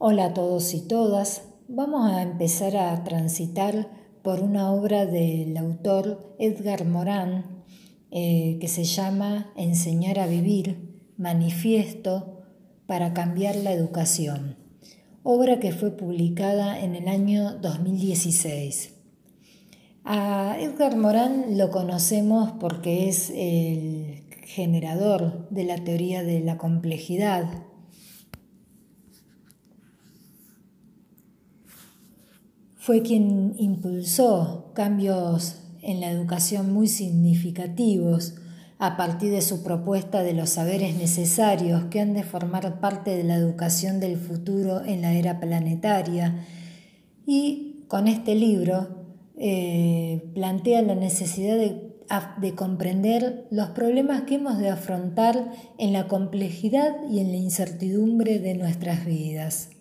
Hola a todos y todas. Vamos a empezar a transitar por una obra del autor Edgar Morán eh, que se llama Enseñar a vivir, manifiesto para cambiar la educación, obra que fue publicada en el año 2016. A Edgar Morán lo conocemos porque es el generador de la teoría de la complejidad fue quien impulsó cambios en la educación muy significativos a partir de su propuesta de los saberes necesarios que han de formar parte de la educación del futuro en la era planetaria. Y con este libro eh, plantea la necesidad de, de comprender los problemas que hemos de afrontar en la complejidad y en la incertidumbre de nuestras vidas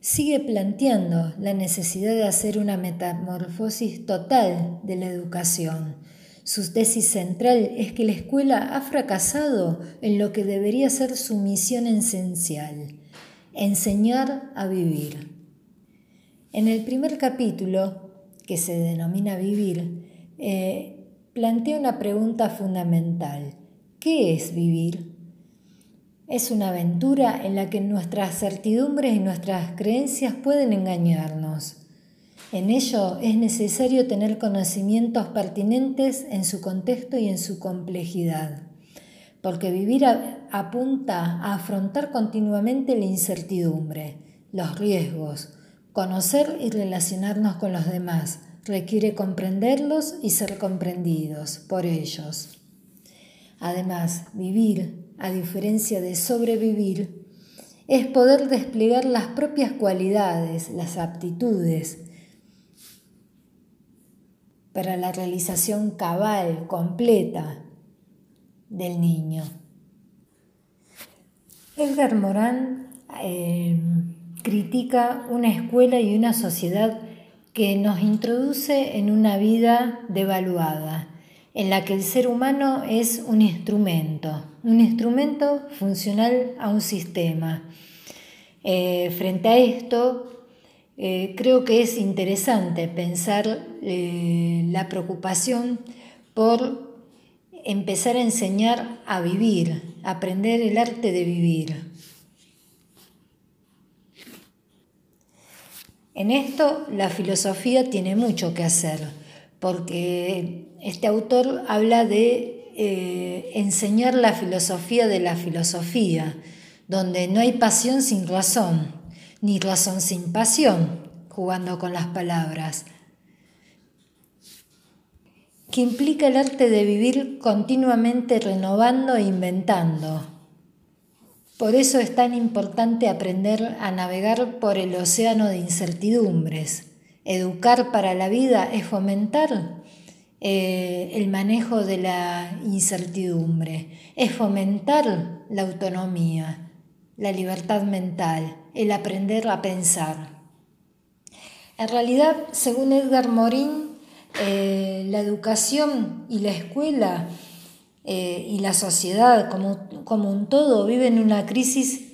sigue planteando la necesidad de hacer una metamorfosis total de la educación. Su tesis central es que la escuela ha fracasado en lo que debería ser su misión esencial, enseñar a vivir. En el primer capítulo, que se denomina Vivir, eh, plantea una pregunta fundamental. ¿Qué es vivir? Es una aventura en la que nuestras certidumbres y nuestras creencias pueden engañarnos. En ello es necesario tener conocimientos pertinentes en su contexto y en su complejidad, porque vivir apunta a afrontar continuamente la incertidumbre, los riesgos, conocer y relacionarnos con los demás, requiere comprenderlos y ser comprendidos por ellos. Además, vivir a diferencia de sobrevivir, es poder desplegar las propias cualidades, las aptitudes, para la realización cabal, completa del niño. Edgar Morán eh, critica una escuela y una sociedad que nos introduce en una vida devaluada, en la que el ser humano es un instrumento, un instrumento funcional a un sistema. Eh, frente a esto, eh, creo que es interesante pensar eh, la preocupación por empezar a enseñar a vivir, aprender el arte de vivir. En esto la filosofía tiene mucho que hacer, porque este autor habla de eh, enseñar la filosofía de la filosofía, donde no hay pasión sin razón, ni razón sin pasión, jugando con las palabras, que implica el arte de vivir continuamente renovando e inventando. Por eso es tan importante aprender a navegar por el océano de incertidumbres. Educar para la vida es fomentar eh, el manejo de la incertidumbre, es fomentar la autonomía, la libertad mental, el aprender a pensar. En realidad, según Edgar Morin, eh, la educación y la escuela eh, y la sociedad como, como, un todo viven una crisis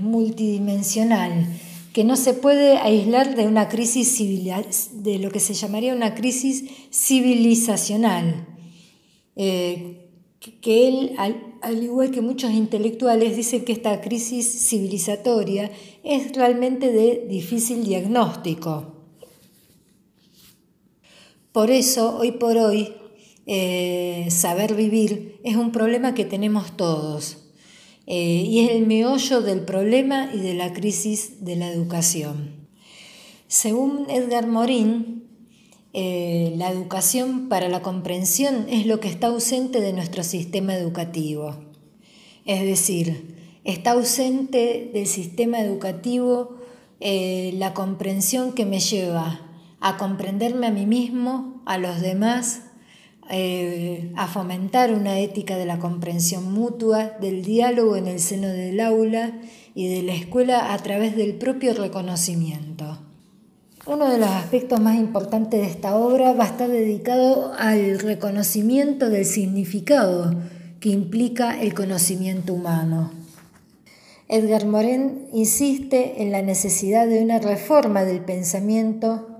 multidimensional que no se puede aislar de una crisis de lo que se llamaría una crisis civilizacional, eh, que él, al, igual que muchos intelectuales, dicen que esta crisis civilizatoria es realmente de difícil diagnóstico. Por eso, hoy por hoy, eh, saber vivir es un problema que tenemos todos eh, y es el meollo del problema y de la crisis de la educación. Según Edgar Morin, eh, la educación para la comprensión es lo que está ausente de nuestro sistema educativo. Es decir, está ausente del sistema educativo eh, la comprensión que me lleva a comprenderme a mí mismo, a los demás eh, a fomentar una ética de la comprensión mutua, del diálogo en el seno del aula y de la escuela a través del propio reconocimiento. Uno de los aspectos más importantes de esta obra va a estar dedicado al reconocimiento del significado que implica el conocimiento humano. Edgar Morin insiste en la necesidad de una reforma del pensamiento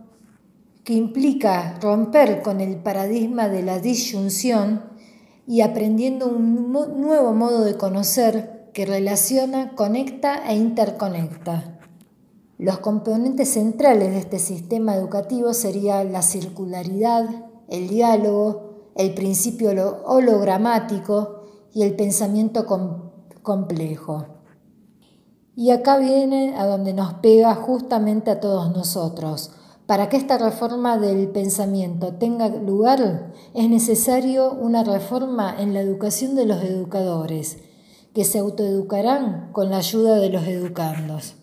que implica romper con el paradigma de la disyunción y aprendiendo un nuevo modo de conocer que relaciona, conecta e interconecta. Los componentes centrales de este sistema educativo serían la circularidad, el diálogo, el principio hologramático y el pensamiento complejo. Y acá viene a donde nos pega justamente a todos nosotros. Para que esta reforma del pensamiento tenga lugar, es necesario una reforma en la educación de los educadores, que se autoeducarán con la ayuda de los educandos.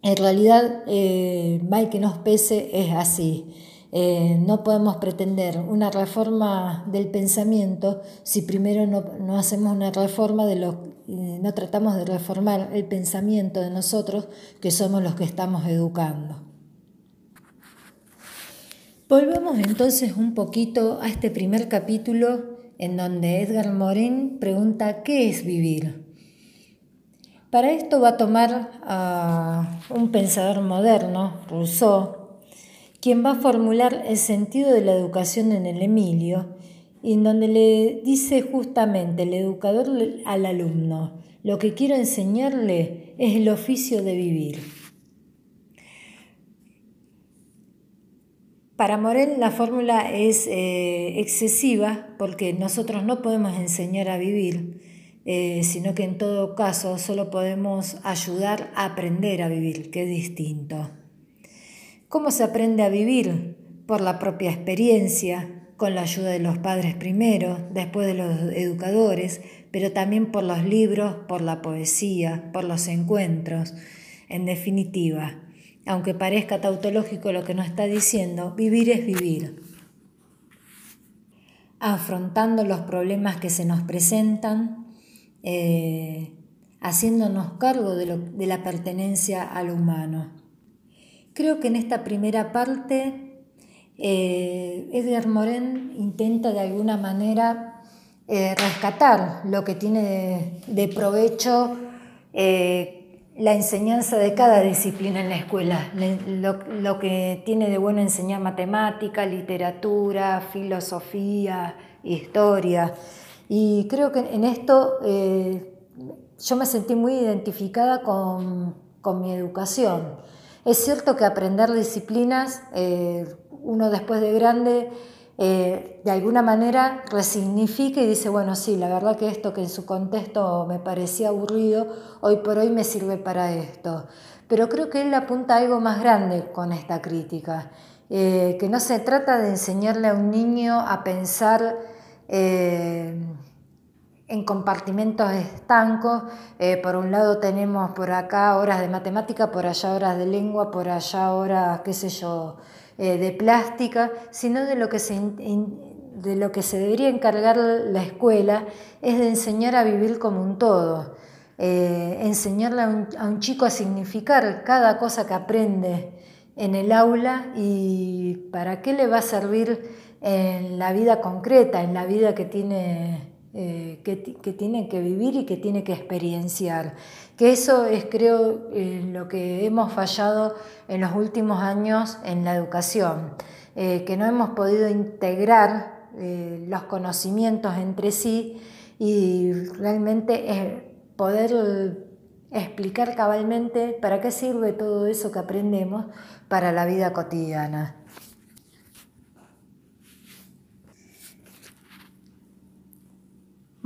En realidad, eh, mal que nos pese, es así. Eh, no podemos pretender una reforma del pensamiento si primero no, hacemos una reforma de lo, no tratamos de reformar el pensamiento de nosotros, que somos los que estamos educando. Volvemos entonces un poquito a este primer capítulo en donde Edgar Morin pregunta ¿qué es vivir? Para esto va a tomar a un pensador moderno, Rousseau, quien va a formular el sentido de la educación en el Emilio, en donde le dice justamente el educador al alumno, lo que quiero enseñarle es el oficio de vivir. Para Morel la fórmula es eh, excesiva porque nosotros no podemos enseñar a vivir, eh, sino que en todo caso solo podemos ayudar a aprender a vivir, que es distinto. ¿Cómo se aprende a vivir? Por la propia experiencia, con la ayuda de los padres primero, después de los educadores, pero también por los libros, por la poesía, por los encuentros. En definitiva, aunque parezca tautológico lo que nos está diciendo, vivir es vivir. Afrontando los problemas que se nos presentan, eh, haciéndonos cargo de la pertenencia al humano. Creo que en esta primera parte eh, Edgar Morin intenta de alguna manera eh, rescatar lo que tiene de, provecho eh, la enseñanza de cada disciplina en la escuela, lo, que tiene de bueno enseñar matemática, literatura, filosofía, historia. Y creo que en esto yo me sentí muy identificada con, con mi educación. Es cierto que aprender disciplinas, uno después de grande, eh, de alguna manera resignifica y dice, bueno, sí, la verdad que esto que en su contexto me parecía aburrido, hoy por hoy me sirve para esto. Pero creo que él apunta a algo más grande con esta crítica, eh, que no se trata de enseñarle a un niño a pensar en compartimentos estancos. Eh, por un lado tenemos por acá horas de matemática, por allá horas de lengua, por allá horas, qué sé yo, eh, de plástica, sino de lo, que se, de lo que se debería encargar la escuela es de enseñar a vivir como un todo. Eh, enseñarle a un, chico a significar cada cosa que aprende en el aula y para qué le va a servir en la vida concreta, en la vida que tiene eh, que, tiene que vivir y que tiene que experienciar. Que eso es, creo, lo que hemos fallado en los últimos años en la educación, eh, que no hemos podido integrar eh, los conocimientos entre sí y realmente poder explicar cabalmente para qué sirve todo eso que aprendemos para la vida cotidiana.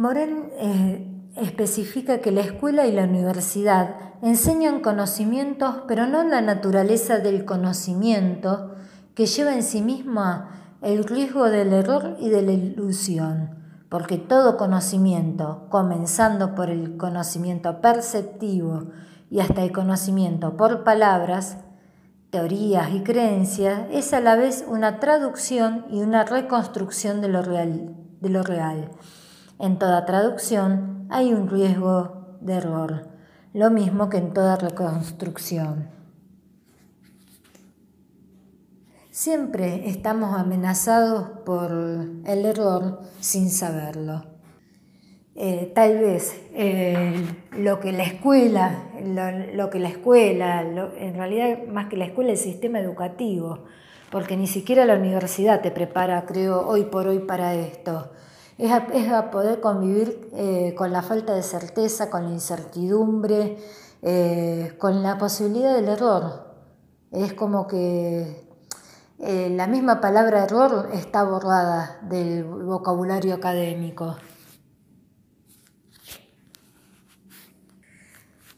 Eh, especifica que la escuela y la universidad enseñan conocimientos, pero no la naturaleza del conocimiento que lleva en sí misma el riesgo del error y de la ilusión, porque todo conocimiento, comenzando por el conocimiento perceptivo y hasta el conocimiento por palabras, teorías y creencias, es a la vez una traducción y una reconstrucción de lo real. De lo real. En toda traducción hay un riesgo de error, lo mismo que en toda reconstrucción. Siempre estamos amenazados por el error sin saberlo. eh, tal vez eh, lo que la escuela, lo, que la escuela, en realidad más que la escuela, el sistema educativo, porque ni siquiera la universidad te prepara, creo, hoy por hoy para esto. Es a, poder convivir eh, con la falta de certeza, con la incertidumbre, con la posibilidad del error. Es como que la misma palabra error está borrada del vocabulario académico.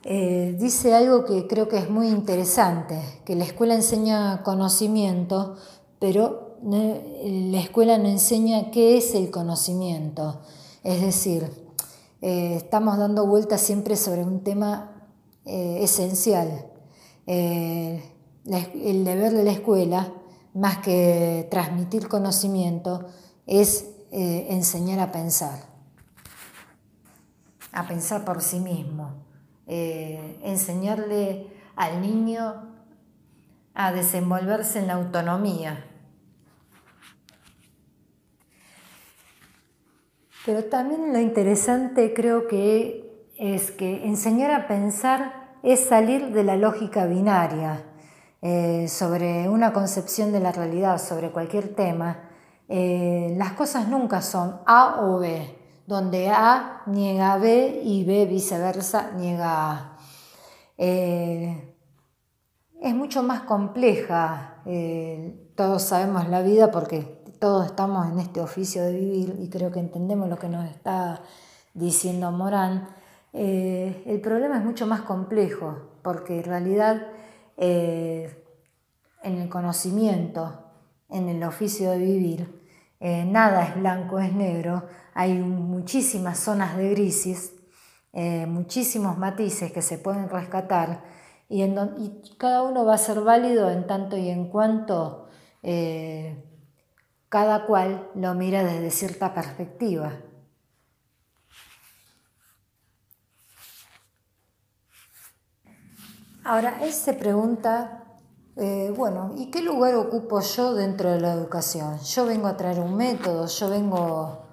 Eh, dice algo que creo que es muy interesante, que la escuela enseña conocimiento, pero la escuela no enseña qué es el conocimiento. Es decir, eh, estamos dando vueltas siempre sobre un tema eh, esencial. el deber de la escuela, más que transmitir conocimiento, es enseñar a pensar, a pensar por sí mismo. Eh, enseñarle al niño a desenvolverse en la autonomía. Pero también lo interesante creo que es que enseñar a pensar es salir de la lógica binaria eh, sobre una concepción de la realidad, sobre cualquier tema. Eh, las cosas nunca son A o B donde A niega B y B viceversa niega A. Eh, es mucho más compleja, todos sabemos la vida porque todos estamos en este oficio de vivir y creo que entendemos lo que nos está diciendo Morán. Eh, el problema es mucho más complejo porque en realidad en el conocimiento, en el oficio de vivir, nada es blanco, es negro, hay muchísimas zonas de grises, eh, muchísimos matices que se pueden rescatar y, cada uno va a ser válido en tanto y en cuanto eh, cada cual lo mira desde cierta perspectiva. Ahora, él se pregunta, eh, bueno, ¿y qué lugar ocupo yo dentro de la educación? Yo vengo a traer un método, yo vengo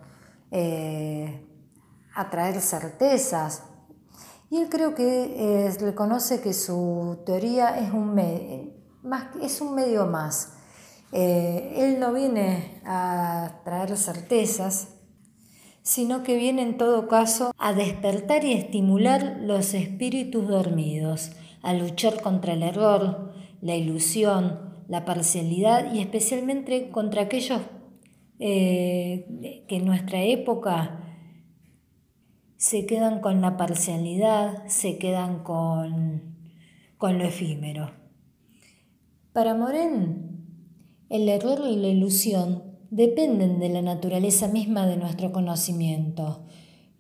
eh, atraer certezas. Y él creo que eh, reconoce que su teoría es un medio más. Eh, él no viene a traer certezas, sino que viene en todo caso a despertar y estimular los espíritus dormidos, a luchar contra el error, la ilusión, la parcialidad y especialmente contra aquellos eh, que en nuestra época se quedan con la parcialidad, se quedan con, con lo efímero. Para Moren, el error y la ilusión dependen de la naturaleza misma de nuestro conocimiento.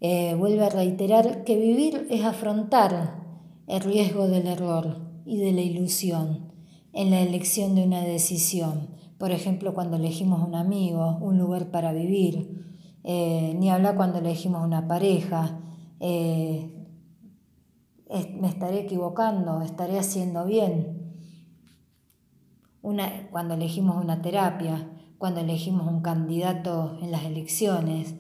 Eh, vuelve a reiterar que vivir es afrontar el riesgo del error y de la ilusión en la elección de una decisión por ejemplo, cuando elegimos un amigo, un lugar para vivir, eh, ni hablar cuando elegimos una pareja, eh, me estaré equivocando, estaré haciendo bien. Una, cuando elegimos una terapia, cuando elegimos un candidato en las elecciones.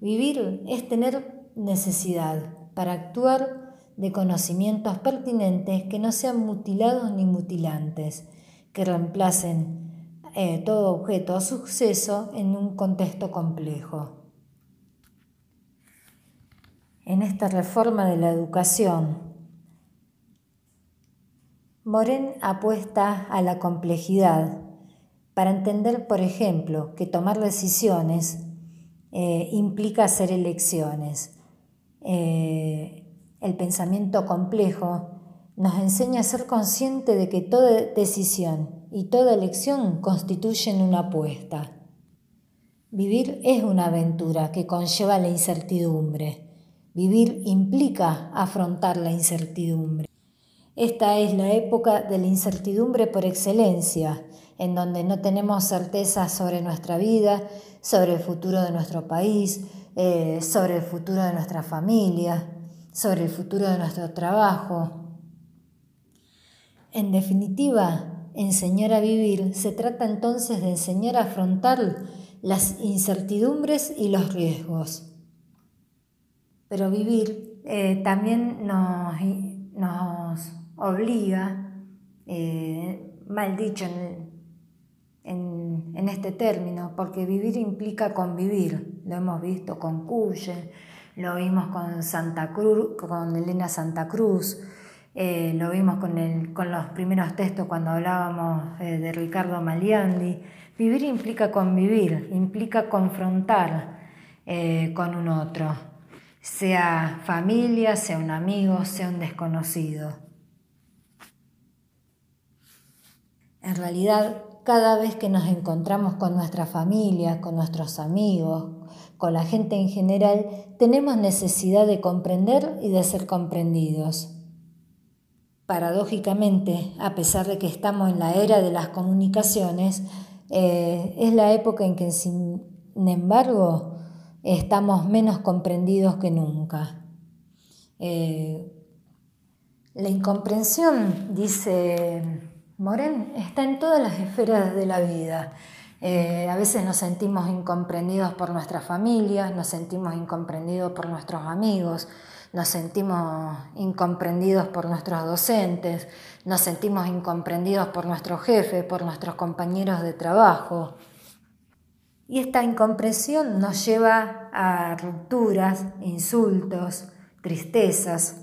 Vivir es tener necesidad para actuar de conocimientos pertinentes que no sean mutilados ni mutilantes, que reemplacen eh, todo objeto o suceso en un contexto complejo. En esta reforma de la educación, Moren apuesta a la complejidad para entender, por ejemplo, que tomar decisiones eh, implica hacer elecciones. Eh, el pensamiento complejo nos enseña a ser consciente de que toda decisión y toda elección constituyen una apuesta. Vivir es una aventura que conlleva la incertidumbre. Vivir implica afrontar la incertidumbre. Esta es la época de la incertidumbre por excelencia, en donde no tenemos certeza sobre nuestra vida, sobre el futuro de nuestro país, eh, sobre el futuro de nuestra familia, sobre el futuro de nuestro trabajo. En definitiva, enseñar a vivir se trata entonces de enseñar a afrontar las incertidumbres y los riesgos. Pero vivir eh, también nos, nos obliga, eh, mal dicho en, este término, porque vivir implica convivir. Lo hemos visto con Cuye, lo vimos con Santa Cruz, con Elena Santa Cruz, eh, lo vimos con, con, los primeros textos cuando hablábamos de Ricardo Maliandi. Vivir implica convivir, implica confrontar con un otro sea familia, sea un amigo, sea un desconocido. En realidad, cada vez que nos encontramos con nuestra familia, con nuestros amigos, con la gente en general, tenemos necesidad de comprender y de ser comprendidos. Paradójicamente, a pesar de que estamos en la era de las comunicaciones, eh, es la época en que, sin embargo, estamos menos comprendidos que nunca. Eh, la incomprensión, dice Moren, está en todas las esferas de la vida. Eh, a veces nos sentimos incomprendidos por nuestras familias, nos sentimos incomprendidos por nuestros amigos, nos sentimos incomprendidos por nuestros docentes, nos sentimos incomprendidos por nuestro jefe, por nuestros compañeros de trabajo. Y esta incomprensión nos lleva a rupturas, insultos, tristezas.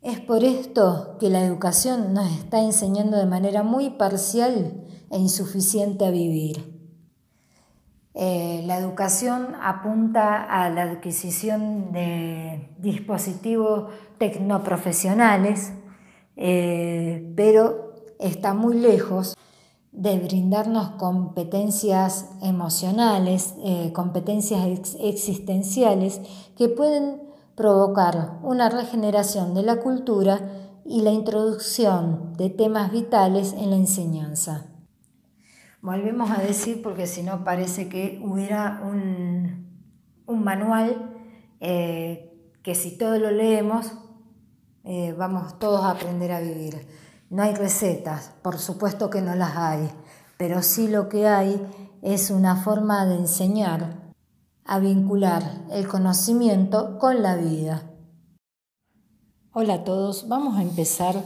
Es por esto que la educación nos está enseñando de manera muy parcial e insuficiente a vivir. Eh, la educación apunta a la adquisición de dispositivos tecnoprofesionales, eh, pero está muy lejos de brindarnos competencias emocionales, eh, competencias existenciales que pueden provocar una regeneración de la cultura y la introducción de temas vitales en la enseñanza. Volvemos a decir, porque si no parece que hubiera un, manual eh, que si todo lo leemos, eh, vamos todos a aprender a vivir. No hay recetas, por supuesto que no las hay, pero sí lo que hay es una forma de enseñar a vincular el conocimiento con la vida. Hola a todos, vamos a empezar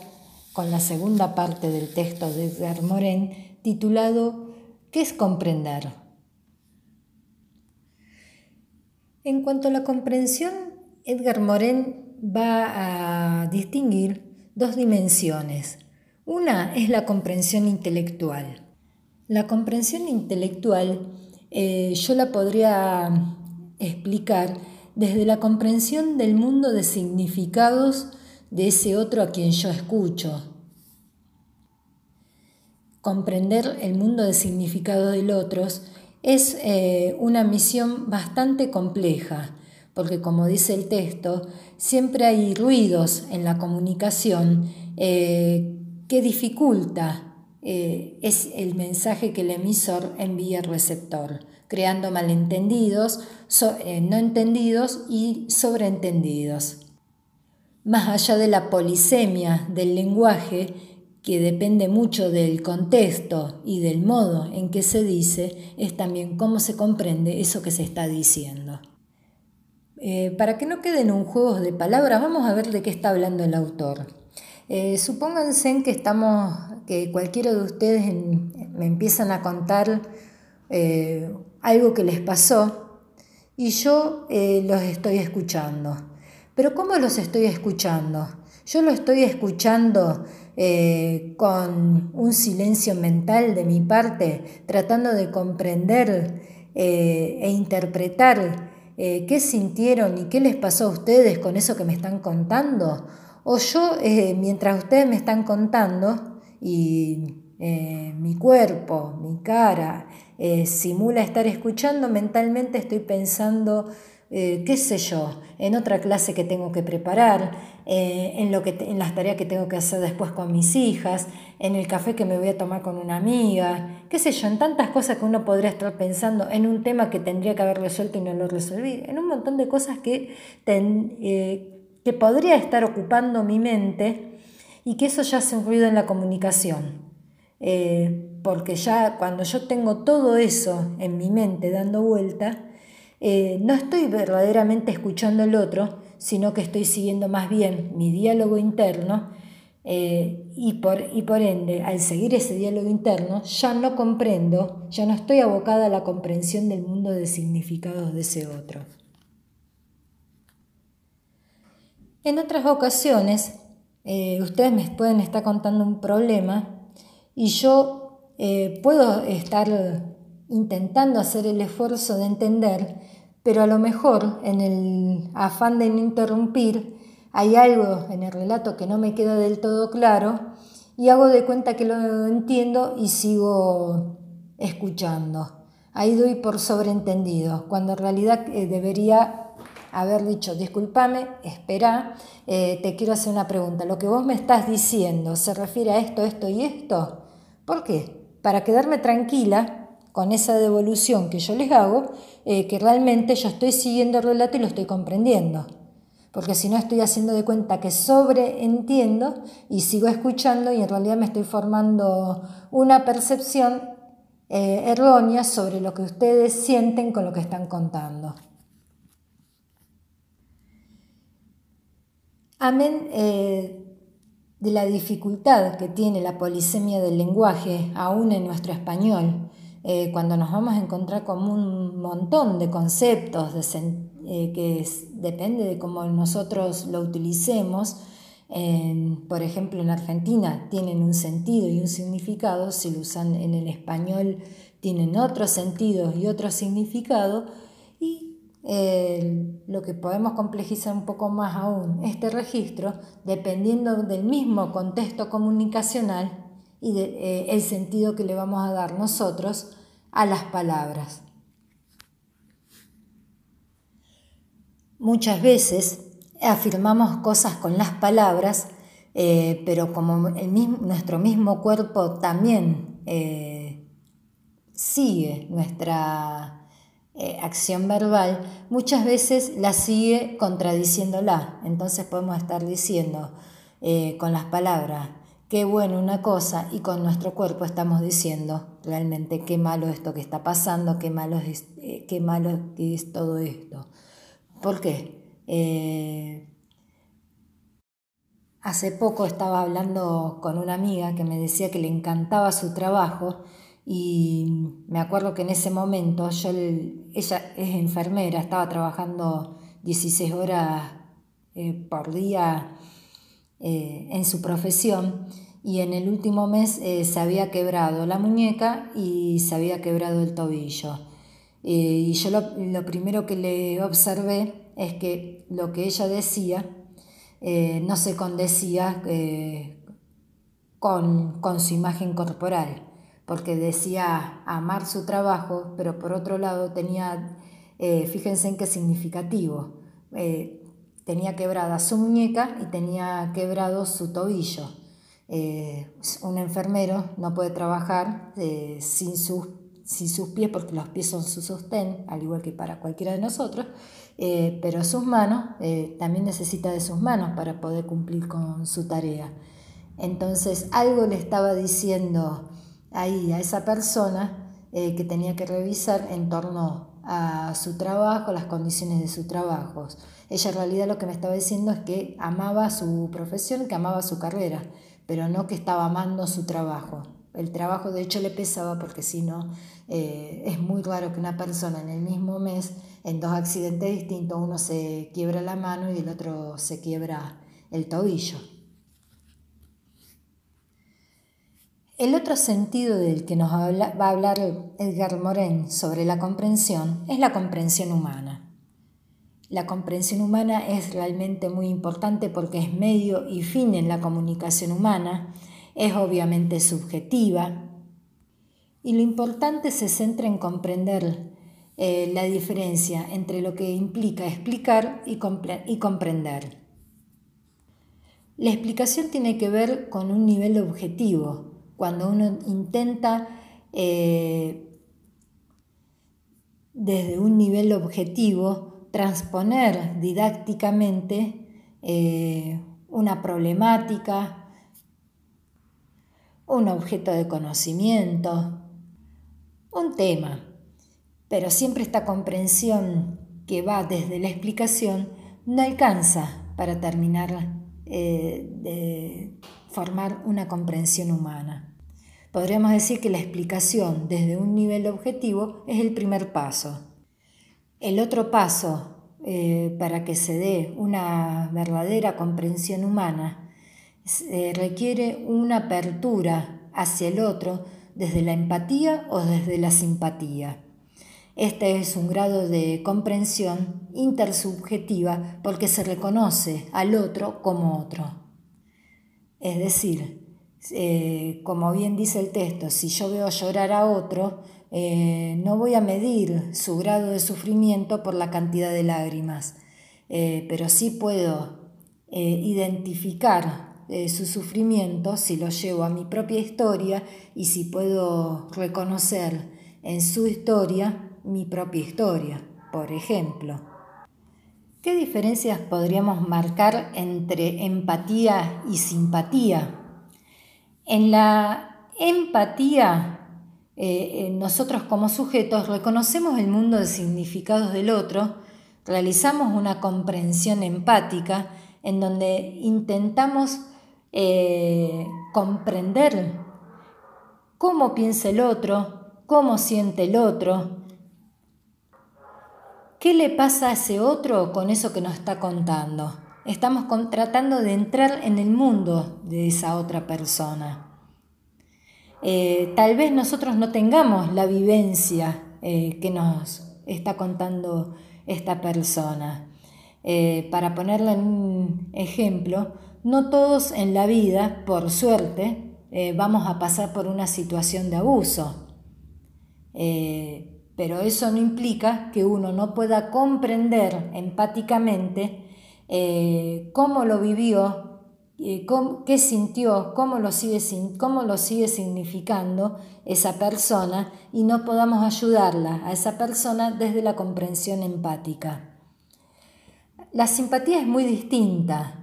con la segunda parte del texto de Edgar Morin titulado ¿Qué es comprender? En cuanto a la comprensión, Edgar Morin va a distinguir dos dimensiones, una es la comprensión intelectual. La comprensión intelectual eh, yo la podría explicar desde la comprensión del mundo de significados de ese otro a quien yo escucho. Comprender el mundo de significados del otro es eh, una misión bastante compleja, porque como dice el texto, siempre hay ruidos en la comunicación eh, que dificulta eh, es el mensaje que el emisor envía al receptor, creando malentendidos, eh, no entendidos y sobreentendidos. Más allá de la polisemia del lenguaje, que depende mucho del contexto y del modo en que se dice, es también cómo se comprende eso que se está diciendo. Eh, para que no queden un juego de palabras, vamos a ver de qué está hablando el autor. Eh, supónganse que estamos, que cualquiera de ustedes me empiezan a contar eh, algo que les pasó y yo eh, los estoy escuchando. Pero ¿cómo los estoy escuchando? Yo lo estoy escuchando con un silencio mental de mi parte, tratando de comprender e interpretar qué sintieron y qué les pasó a ustedes con eso que me están contando o yo, eh, mientras ustedes me están contando y eh, mi cuerpo, mi cara, eh, simula estar escuchando, mentalmente estoy pensando, qué sé yo, en otra clase que tengo que preparar, en, lo que, en las tareas que tengo que hacer después con mis hijas, en el café que me voy a tomar con una amiga, qué sé yo, en tantas cosas que uno podría estar pensando, en un tema que tendría que haber resuelto y no lo resolví, en un montón de cosas que que podría estar ocupando mi mente y que eso ya hace un ruido en la comunicación. Eh, porque ya cuando yo tengo todo eso en mi mente dando vuelta, eh, no estoy verdaderamente escuchando al otro, sino que estoy siguiendo más bien mi diálogo interno eh, y, por, y por ende, al seguir ese diálogo interno, ya no comprendo, ya no estoy abocada a la comprensión del mundo de significados de ese otro. En otras ocasiones, eh, ustedes me pueden estar contando un problema y yo eh, puedo estar intentando hacer el esfuerzo de entender, pero a lo mejor en el afán de no interrumpir, hay algo en el relato que no me queda del todo claro y hago de cuenta que lo entiendo y sigo escuchando. Ahí doy por sobreentendido, cuando en realidad eh, debería haber dicho, discúlpame, espera, eh, te quiero hacer una pregunta. Lo que vos me estás diciendo se refiere a esto, esto y esto. ¿Por qué? Para quedarme tranquila con esa devolución que yo les hago, eh, que realmente yo estoy siguiendo el relato y lo estoy comprendiendo. Porque si no estoy haciendo de cuenta que sobreentiendo y sigo escuchando y en realidad me estoy formando una percepción eh, errónea sobre lo que ustedes sienten con lo que están contando. Amén eh, de la dificultad que tiene la polisemia del lenguaje, aún en nuestro español, eh, cuando nos vamos a encontrar con un montón de conceptos eh, que depende de cómo nosotros lo utilicemos. por ejemplo, en Argentina tienen un sentido y un significado, si lo usan en el español tienen otro sentido y otro significado, y lo que podemos complejizar un poco más aún, este registro, dependiendo del mismo contexto comunicacional y del eh, sentido que le vamos a dar nosotros a las palabras. Muchas veces afirmamos cosas con las palabras, eh, pero como nuestro mismo cuerpo también eh, sigue nuestra eh, acción verbal, muchas veces la sigue contradiciéndola. Entonces podemos estar diciendo eh, con las palabras, qué bueno una cosa, y con nuestro cuerpo estamos diciendo realmente qué malo esto que está pasando, qué malo es, eh, qué malo es todo esto. ¿Por qué? hace poco estaba hablando con una amiga que me decía que le encantaba su trabajo y me acuerdo que en ese momento, yo, ella es enfermera, estaba trabajando 16 horas eh, por día eh, en su profesión y en el último mes eh, se había quebrado la muñeca y se había quebrado el tobillo. y yo lo, primero que le observé es que lo que ella decía no se condecía con, con su imagen corporal porque decía amar su trabajo, pero por otro lado tenía, eh, fíjense en qué significativo, eh, tenía quebrada su muñeca y tenía quebrado su tobillo. Eh, un enfermero no puede trabajar sin, sus, sin sus pies porque los pies son su sostén, al igual que para cualquiera de nosotros, pero sus manos también necesita de sus manos para poder cumplir con su tarea. Entonces algo le estaba diciendo ahí a esa persona eh, que tenía que revisar en torno a su trabajo, las condiciones de su trabajo. Ella en realidad lo que me estaba diciendo es que amaba su profesión, que amaba su carrera, pero no que estaba amando su trabajo. El trabajo de hecho le pesaba porque si no, eh, es muy raro que una persona en el mismo mes, en dos accidentes distintos, uno se quiebra la mano y el otro se quiebra el tobillo. El otro sentido del que nos va a hablar Edgar Morin sobre la comprensión es la comprensión humana. La comprensión humana es realmente muy importante porque es medio y fin en la comunicación humana, es obviamente subjetiva y lo importante se centra en comprender eh, la diferencia entre lo que implica explicar y comprender. La explicación tiene que ver con un nivel objetivo, cuando uno intenta eh, desde un nivel objetivo transponer didácticamente eh, una problemática, un objeto de conocimiento, un tema, pero siempre esta comprensión que va desde la explicación no alcanza para terminar eh, de formar una comprensión humana. Podríamos decir que la explicación desde un nivel objetivo es el primer paso. El otro paso eh, para que se dé una verdadera comprensión humana requiere una apertura hacia el otro desde la empatía o desde la simpatía. Este es un grado de comprensión intersubjetiva porque se reconoce al otro como otro. Es decir, eh, como bien dice el texto, si yo veo llorar a otro, eh, no voy a medir su grado de sufrimiento por la cantidad de lágrimas, eh, pero sí puedo identificar su sufrimiento si lo llevo a mi propia historia y si puedo reconocer en su historia mi propia historia, por ejemplo. ¿Qué diferencias podríamos marcar entre empatía y simpatía? En la empatía, eh, nosotros como sujetos reconocemos el mundo de significados del otro, realizamos una comprensión empática en donde intentamos eh, comprender cómo piensa el otro, cómo siente el otro, ¿Qué le pasa a ese otro con eso que nos está contando? Estamos tratando de entrar en el mundo de esa otra persona. Eh, tal vez nosotros no tengamos la vivencia eh, que nos está contando esta persona. Eh, para ponerle un ejemplo, no todos en la vida, por suerte, vamos a pasar por una situación de abuso pero eso no implica que uno no pueda comprender empáticamente eh, cómo lo vivió, eh, qué sintió, cómo lo, sigue, cómo lo sigue significando esa persona y no podamos ayudarla a esa persona desde la comprensión empática. La simpatía es muy distinta.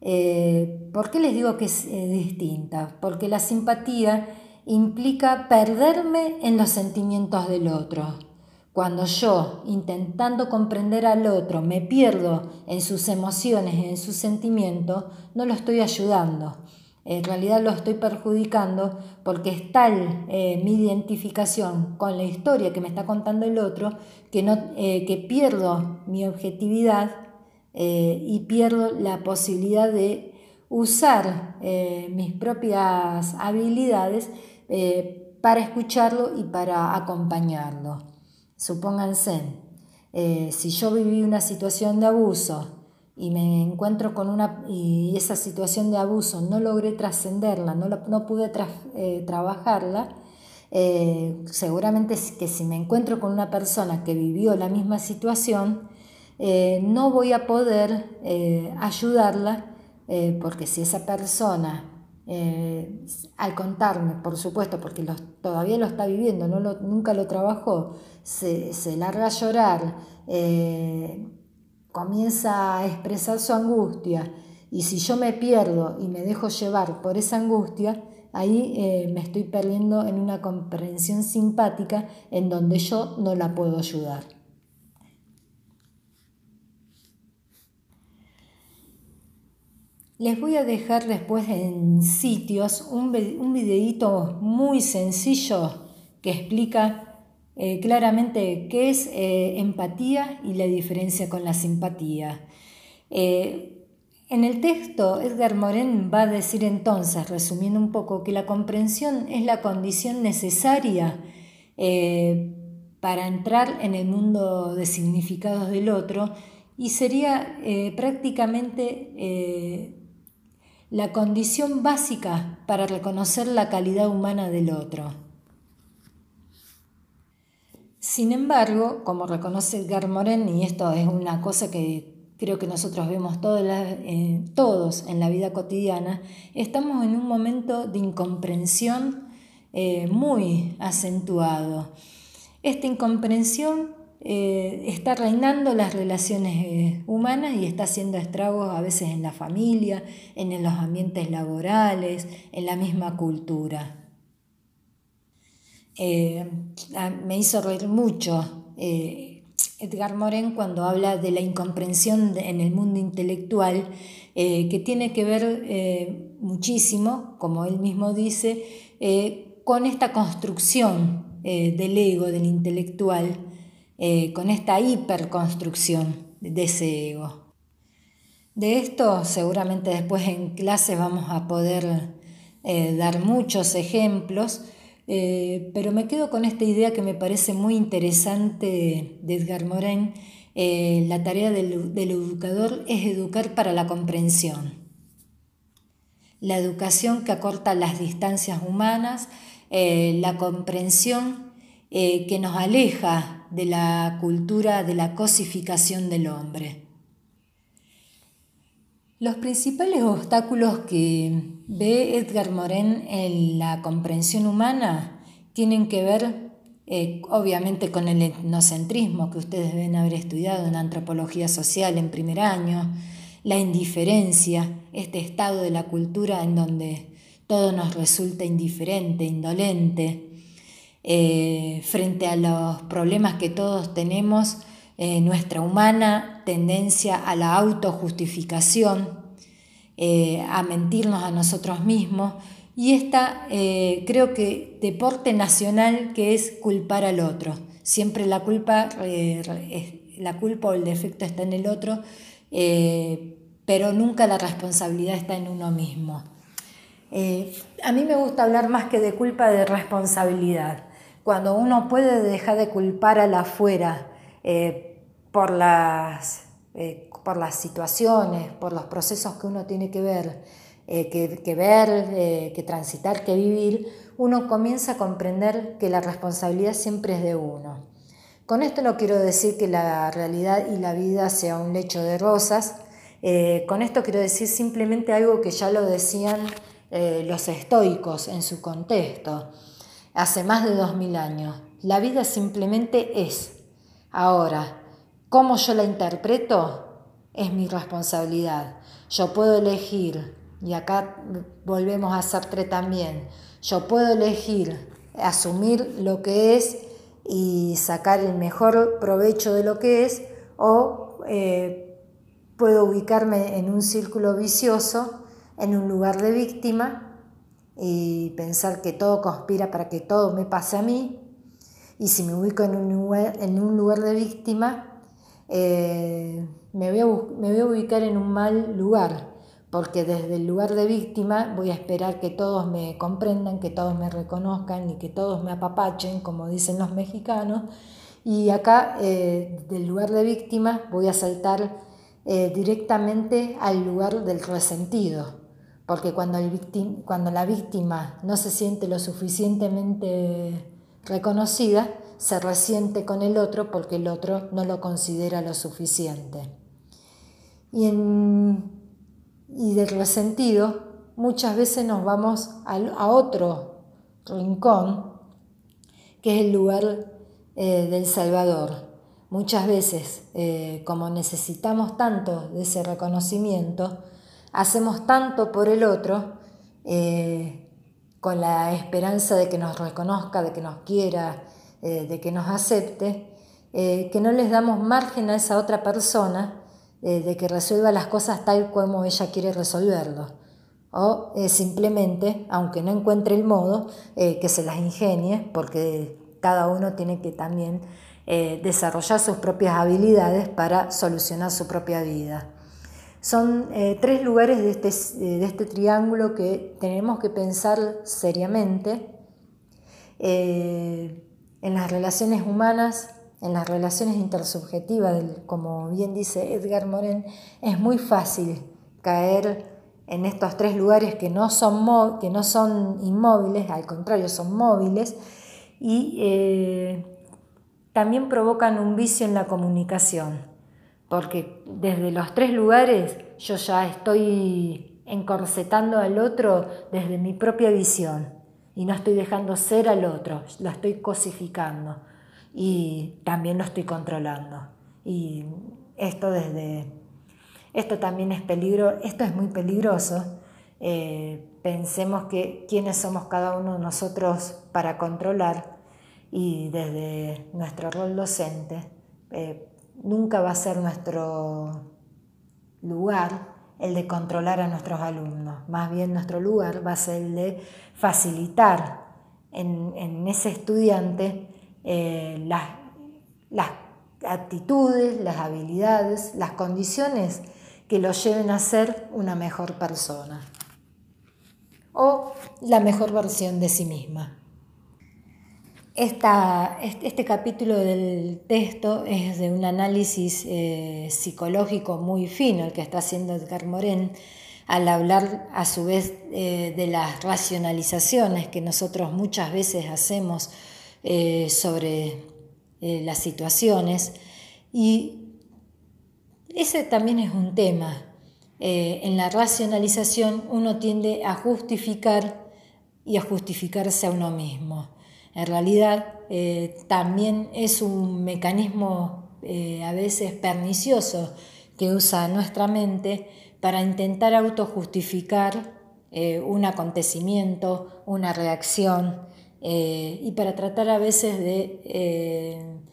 Eh, ¿Por qué les digo que es distinta? Porque la simpatía implica perderme en los sentimientos del otro. Cuando yo, intentando comprender al otro, me pierdo en sus emociones en sus sentimientos, no lo estoy ayudando. En realidad lo estoy perjudicando porque es tal eh, mi identificación con la historia que me está contando el otro que, no, eh, que pierdo mi objetividad eh, y pierdo la posibilidad de usar mis propias habilidades para escucharlo y para acompañarlo. Supónganse, eh, si yo viví una situación de abuso y me encuentro con una y esa situación de abuso no logré trascenderla, no, no pude eh, trabajarla, seguramente que si me encuentro con una persona que vivió la misma situación, no voy a poder ayudarla porque si esa persona eh, al contarme, por supuesto, porque todavía lo está viviendo, no nunca lo trabajó, se, larga a llorar, eh, comienza a expresar su angustia, y si yo me pierdo y me dejo llevar por esa angustia, ahí eh, me estoy perdiendo en una comprensión simpática en donde yo no la puedo ayudar. Les voy a dejar después en sitios un, un videíto muy sencillo que explica eh, claramente qué es eh, empatía y la diferencia con la simpatía. Eh, en el texto, Edgar Morin va a decir entonces, resumiendo un poco, que la comprensión es la condición necesaria para entrar en el mundo de significados del otro y sería prácticamente la condición básica para reconocer la calidad humana del otro. Sin embargo, como reconoce Edgar Morin, y esto es una cosa que creo que nosotros vemos eh, todos en la vida cotidiana, estamos en un momento de incomprensión eh, muy acentuado. Esta incomprensión eh, está reinando las relaciones eh, humanas y está haciendo estragos a veces en la familia, en los ambientes laborales, en la misma cultura. Eh, me hizo reír mucho Edgar Morin cuando habla de la incomprensión en el mundo intelectual, que tiene que ver muchísimo, como él mismo dice, con esta construcción del ego, del intelectual, con esta hiperconstrucción de ese ego. De esto seguramente después en clase vamos a poder dar muchos ejemplos, eh, pero me quedo con esta idea que me parece muy interesante de Edgar Morin. Eh, la tarea del, educador es educar para la comprensión. La educación que acorta las distancias humanas, eh, la comprensión que nos aleja de la cultura de la cosificación del hombre. Los principales obstáculos que ve Edgar Morin en la comprensión humana tienen que ver eh, obviamente con el etnocentrismo que ustedes deben haber estudiado en antropología social en primer año, la indiferencia, este estado de la cultura en donde todo nos resulta indiferente, indolente, eh, frente a los problemas que todos tenemos eh, nuestra humana tendencia a la autojustificación, eh, a mentirnos a nosotros mismos y esta creo que deporte nacional que es culpar al otro. Siempre la culpa, la culpa o el defecto está en el otro, pero nunca la responsabilidad está en uno mismo. a mí me gusta hablar más que de culpa, de responsabilidad. Cuando uno puede dejar de culpar a la afuera, eh, por, las, eh, por las situaciones, por los procesos que uno tiene que ver, eh, que, ver, que transitar, que vivir, uno comienza a comprender que la responsabilidad siempre es de uno. Con esto no quiero decir que la realidad y la vida sea un lecho de rosas, con esto quiero decir simplemente algo que ya lo decían los estoicos en su contexto, hace más de dos mil años. La vida simplemente es. Ahora, cómo yo la interpreto es mi responsabilidad. Yo puedo elegir, y acá volvemos a Sartre también, yo puedo elegir asumir lo que es y sacar el mejor provecho de lo que es, o eh, puedo ubicarme en un círculo vicioso, en un lugar de víctima, y pensar que todo conspira para que todo me pase a mí, y si me ubico en un lugar, en un lugar de víctima, eh, me, voy a, me voy a ubicar en un mal lugar, porque desde el lugar de víctima voy a esperar que todos me comprendan, que todos me reconozcan y que todos me apapachen, como dicen los mexicanos. Y acá, eh, del lugar de víctima, voy a saltar eh, directamente al lugar del resentido, porque cuando, el cuando la víctima no se siente lo suficientemente reconocida, se resiente con el otro porque el otro no lo considera lo suficiente. Y, en, y del resentido, muchas veces nos vamos a, otro rincón, que es el lugar eh, del Salvador. Muchas veces, eh, como necesitamos tanto de ese reconocimiento, hacemos tanto por el otro, eh, con la esperanza de que nos reconozca, de que nos quiera, eh, de que nos acepte, eh, que no les damos margen a esa otra persona de que resuelva las cosas tal como ella quiere resolverlo. O simplemente, aunque no encuentre el modo, que se las ingenie, porque cada uno tiene que también desarrollar sus propias habilidades para solucionar su propia vida. Son eh, tres lugares de este, eh, de este, triángulo que tenemos que pensar seriamente eh, en las relaciones humanas, en las relaciones intersubjetivas, como bien dice Edgar Morin, es muy fácil caer en estos tres lugares que no son, que no son inmóviles, al contrario, son móviles, y también provocan un vicio en la comunicación porque desde los tres lugares yo ya estoy encorsetando al otro desde mi propia visión y no estoy dejando ser al otro, lo estoy cosificando y también lo estoy controlando. Y esto desde esto también es peligro, esto es muy peligroso. Eh, pensemos que quiénes somos cada uno de nosotros para controlar y desde nuestro rol docente eh, nunca va a ser nuestro lugar el de controlar a nuestros alumnos, más bien nuestro lugar va a ser el de facilitar en, ese estudiante eh, las, las actitudes, las habilidades, las condiciones que lo lleven a ser una mejor persona o la mejor versión de sí misma. Este capítulo del texto es de un análisis eh, psicológico muy fino, el que está haciendo Edgar Morin, al hablar a su vez eh, de las racionalizaciones que nosotros muchas veces hacemos eh, sobre las situaciones. Y ese también es un tema, en la racionalización uno tiende a justificar y a justificarse a uno mismo. En realidad eh, también es un mecanismo eh, a veces pernicioso que usa nuestra mente para intentar autojustificar un acontecimiento, una reacción y para tratar a veces de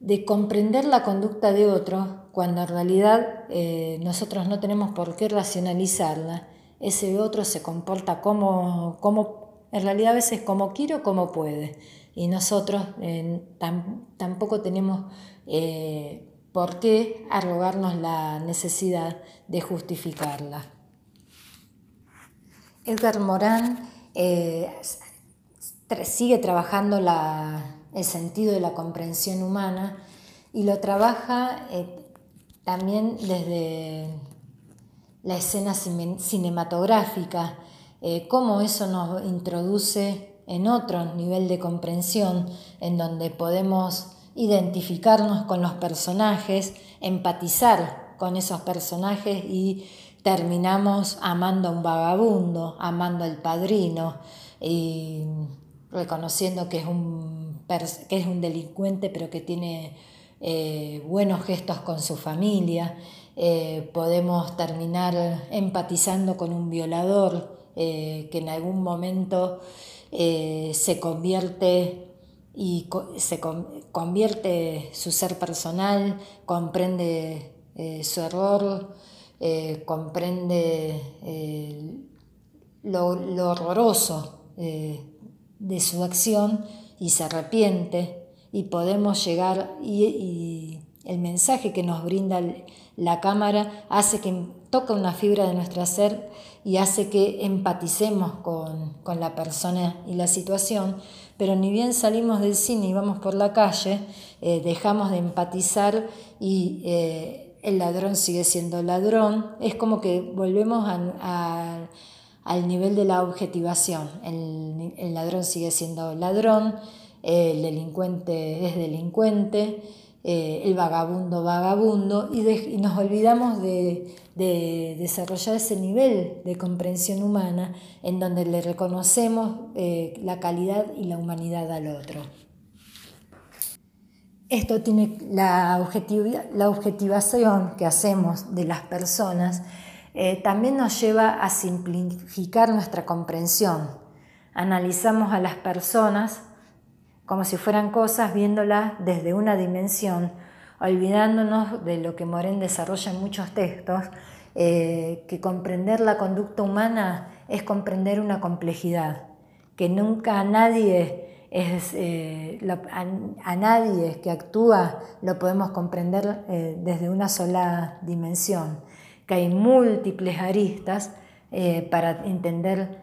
de comprender la conducta de otro cuando en realidad eh, nosotros no tenemos por qué racionalizarla. Ese otro se comporta como, como en realidad a veces como quiere o como puede. Y nosotros eh, tampoco tenemos eh, por qué arrogarnos la necesidad de justificarla. Edgar Morán sigue trabajando la, el sentido de la comprensión humana y lo trabaja eh, también desde la escena cinematográfica, eh, cómo eso nos introduce en otro nivel de comprensión, en donde podemos identificarnos con los personajes, empatizar con esos personajes y terminamos amando a un vagabundo, amando al padrino y reconociendo que es un que es un delincuente pero que tiene eh, buenos gestos con su familia, eh, podemos terminar empatizando con un violador eh, que en algún momento se convierte y se convierte su ser personal, comprende su error, comprende lo, horroroso de su acción y se arrepiente. Y podemos llegar y, el mensaje que nos brinda la cámara hace que toca una fibra de nuestro ser y hace que empaticemos con, la persona y la situación, pero ni bien salimos del cine y vamos por la calle, eh, dejamos de empatizar y eh, el ladrón sigue siendo ladrón, es como que volvemos al nivel de la objetivación, el ladrón sigue siendo ladrón, el delincuente es delincuente, eh, el vagabundo vagabundo, y, nos olvidamos de, desarrollar ese nivel de comprensión humana en donde le reconocemos eh, la calidad y la humanidad al otro. Esto tiene la, objetivación que hacemos de las personas, eh, también nos lleva a simplificar nuestra comprensión. Analizamos a las personas como si fueran cosas viéndolas desde una dimensión, olvidándonos de lo que Moren desarrolla en muchos textos, eh, que comprender la conducta humana es comprender una complejidad, que nunca a nadie es, eh, a, nadie que actúa lo podemos comprender eh, desde una sola dimensión, que hay múltiples aristas para entender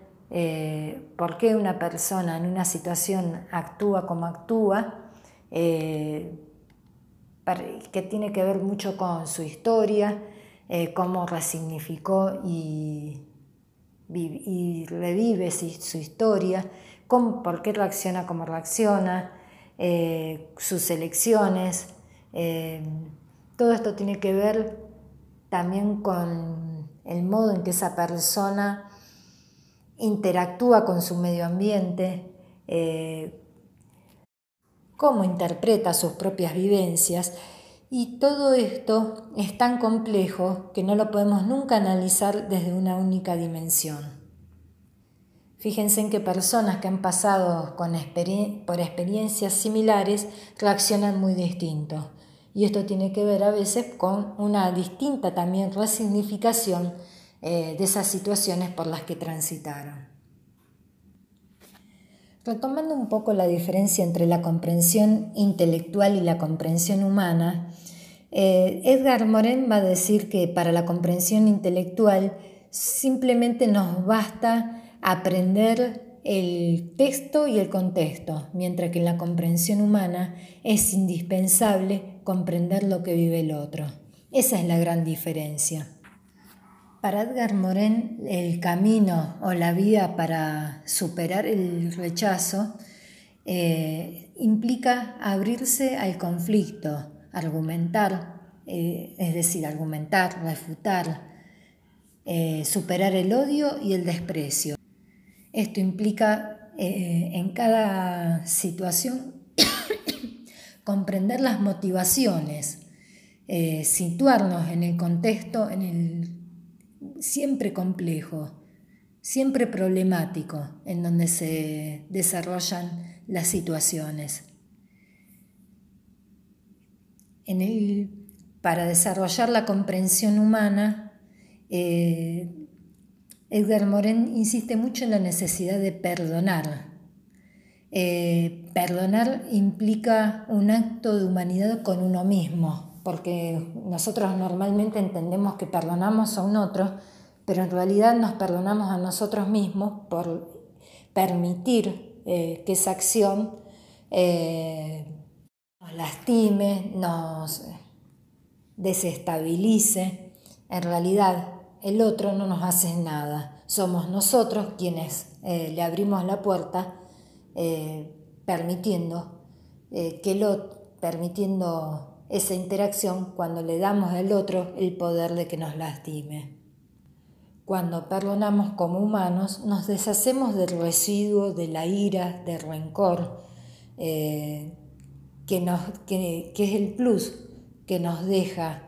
por qué una persona en una situación actúa como actúa, que tiene que ver mucho con su historia, eh, cómo resignificó y, revive su, historia, por qué reacciona como reacciona, sus elecciones. todo esto tiene que ver también con el modo en que esa persona interactúa con su medio ambiente, eh, cómo interpreta sus propias vivencias. Y todo esto es tan complejo que no lo podemos nunca analizar desde una única dimensión. Fíjense en que personas que han pasado por experiencias similares reaccionan muy distinto. y esto tiene que ver a veces con una distinta también resignificación eh, de esas situaciones por las que transitaron. Retomando un poco la diferencia entre la comprensión intelectual y la comprensión humana, eh, Edgar Morin va a decir que para la comprensión intelectual simplemente nos basta aprender el texto y el contexto, mientras que en la comprensión humana es indispensable comprender lo que vive el otro. Esa es la gran diferencia. Para Edgar Morin, el camino o la vía para superar el rechazo eh, implica abrirse al conflicto, argumentar, eh, es decir, argumentar, refutar, eh, superar el odio y el desprecio. Esto implica en cada situación comprender las motivaciones, situarnos en el contexto, en el siempre complejo, siempre problemático en donde se desarrollan las situaciones. para desarrollar la comprensión humana, eh, Edgar Morin insiste mucho en la necesidad de perdonar. Eh, perdonar implica un acto de humanidad con uno mismo, porque nosotros normalmente entendemos que perdonamos a un otro, pero en realidad nos perdonamos a nosotros mismos por permitir eh, que esa acción eh, nos lastime, nos desestabilice. En realidad el otro no nos hace nada, somos nosotros quienes eh, le abrimos la puerta permitiendo que lo permitiendo esa interacción cuando le damos al otro el poder de que nos lastime. Cuando perdonamos como humanos, nos deshacemos del residuo de la ira, del rencor, eh, que, es el plus que nos deja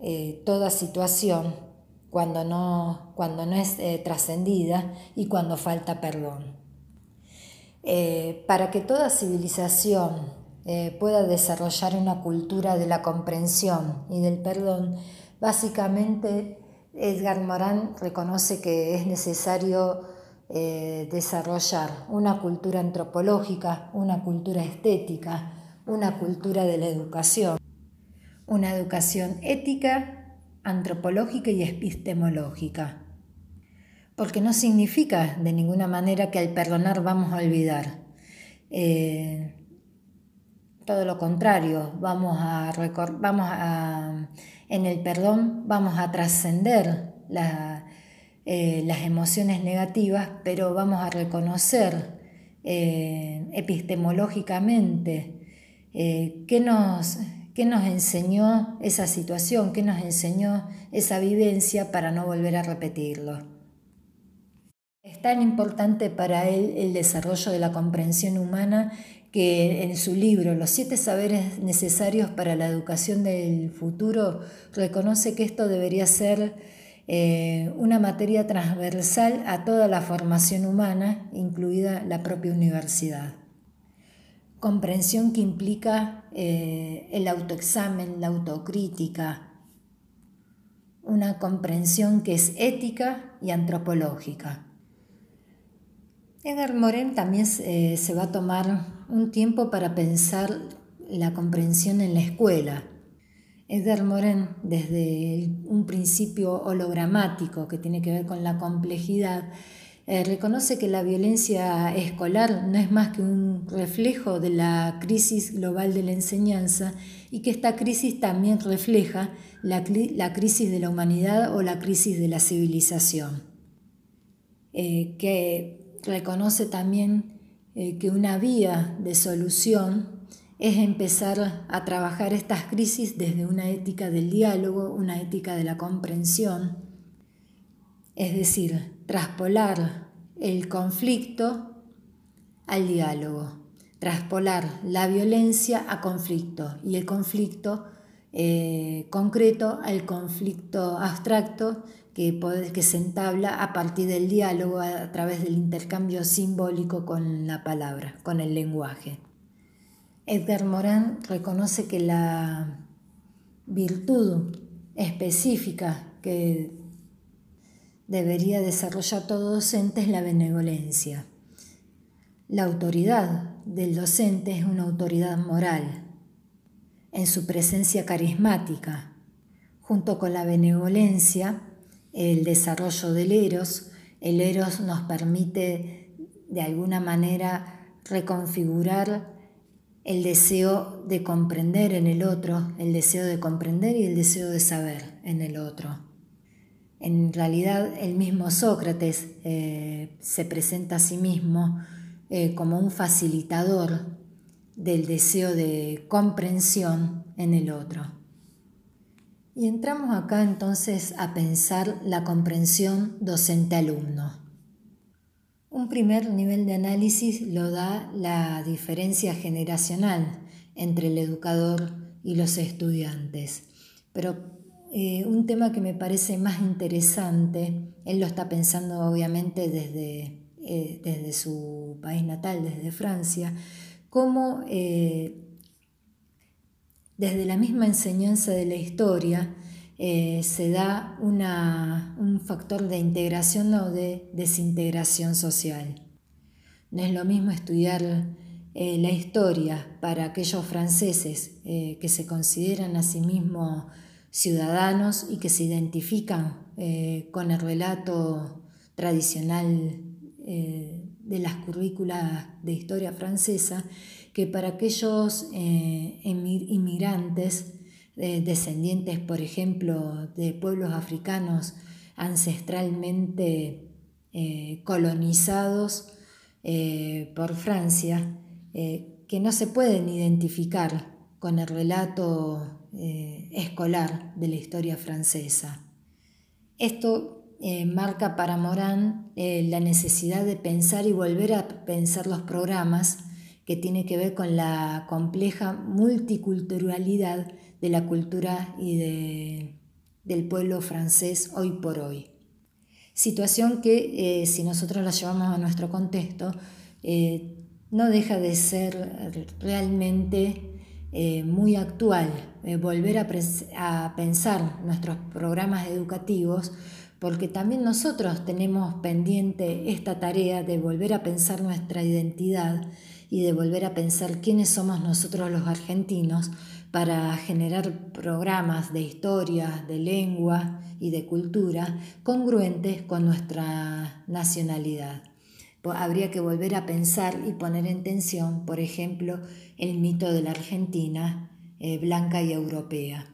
eh, toda situación cuando no, cuando no es eh, trascendida y cuando falta perdón. para que toda civilización eh, pueda desarrollar una cultura de la comprensión y del perdón, básicamente Edgar Morán reconoce que es necesario eh, desarrollar una cultura antropológica, una cultura estética, una cultura de la educación, una educación ética, antropológica y epistemológica. Porque no significa de ninguna manera que al perdonar vamos a olvidar. Eh, todo lo contrario, vamos a, vamos a en el perdón vamos a trascender eh, las emociones negativas, pero vamos a reconocer eh, epistemológicamente eh, qué, nos, qué nos enseñó esa situación, qué nos enseñó esa vivencia para no volver a repetirlo. Es tan importante para él el desarrollo de la comprensión humana que en su libro Los siete saberes necesarios para la educación del futuro reconoce que esto debería ser eh, una materia transversal a toda la formación humana, incluida la propia universidad. Comprensión que implica eh, el autoexamen, la autocrítica, una comprensión que es ética y antropológica. Edgar Morin también eh, se va a tomar un tiempo para pensar la comprensión en la escuela. Edgar Morin, desde un principio hologramático que tiene que ver con la complejidad, eh, reconoce que la violencia escolar no es más que un reflejo de la crisis global de la enseñanza y que esta crisis también refleja la, crisis de la humanidad o la crisis de la civilización. Eh, que reconoce también eh, que una vía de solución es empezar a trabajar estas crisis desde una ética del diálogo, una ética de la comprensión, es decir, traspolar el conflicto al diálogo, traspolar la violencia a conflicto y el conflicto eh, concreto al conflicto abstracto que, se entabla a partir del diálogo, a, través del intercambio simbólico con la palabra, con el lenguaje. Edgar Morin reconoce que la virtud específica que debería desarrollar todo docente es la benevolencia. La autoridad del docente es una autoridad moral, en su presencia carismática. Junto con la benevolencia, el desarrollo del eros, el eros nos permite de alguna manera reconfigurar el deseo de comprender en el otro, el deseo de comprender y el deseo de saber en el otro. En realidad el mismo Sócrates eh, se presenta a sí mismo eh, como un facilitador del deseo de comprensión en el otro. Y entramos acá entonces a pensar la comprensión docente-alumno. Un primer nivel de análisis lo da la diferencia generacional entre el educador y los estudiantes. Pero eh, un tema que me parece más interesante, él lo está pensando obviamente desde, eh, desde su país natal, desde Francia, cómo eh, desde la misma enseñanza de la historia eh, se da un factor de integración o de desintegración social. No es lo mismo estudiar eh, la historia para aquellos franceses eh, que se consideran a sí mismos ciudadanos y que se identifican con el relato tradicional de las currículas de historia francesa, que para aquellos inmigrantes descendientes, por ejemplo, de pueblos africanos ancestralmente eh, colonizados eh, por Francia, eh, que no se pueden identificar con el relato escolar de la historia francesa. Esto marca para Morán la necesidad de pensar y volver a pensar los programas que tiene que ver con la compleja multiculturalidad de la cultura y de, del pueblo francés hoy por hoy. Situación que eh, si nosotros la llevamos a nuestro contexto, eh, no deja de ser realmente eh, muy actual volver a, a pensar nuestros programas educativos porque también nosotros tenemos pendiente esta tarea de volver a pensar nuestra identidad y de volver a pensar quiénes somos nosotros los argentinos para generar programas de historia, de lengua y de cultura congruentes con nuestra nacionalidad. Habría que volver a pensar y poner en tensión, por ejemplo, el mito de la Argentina eh, blanca y europea.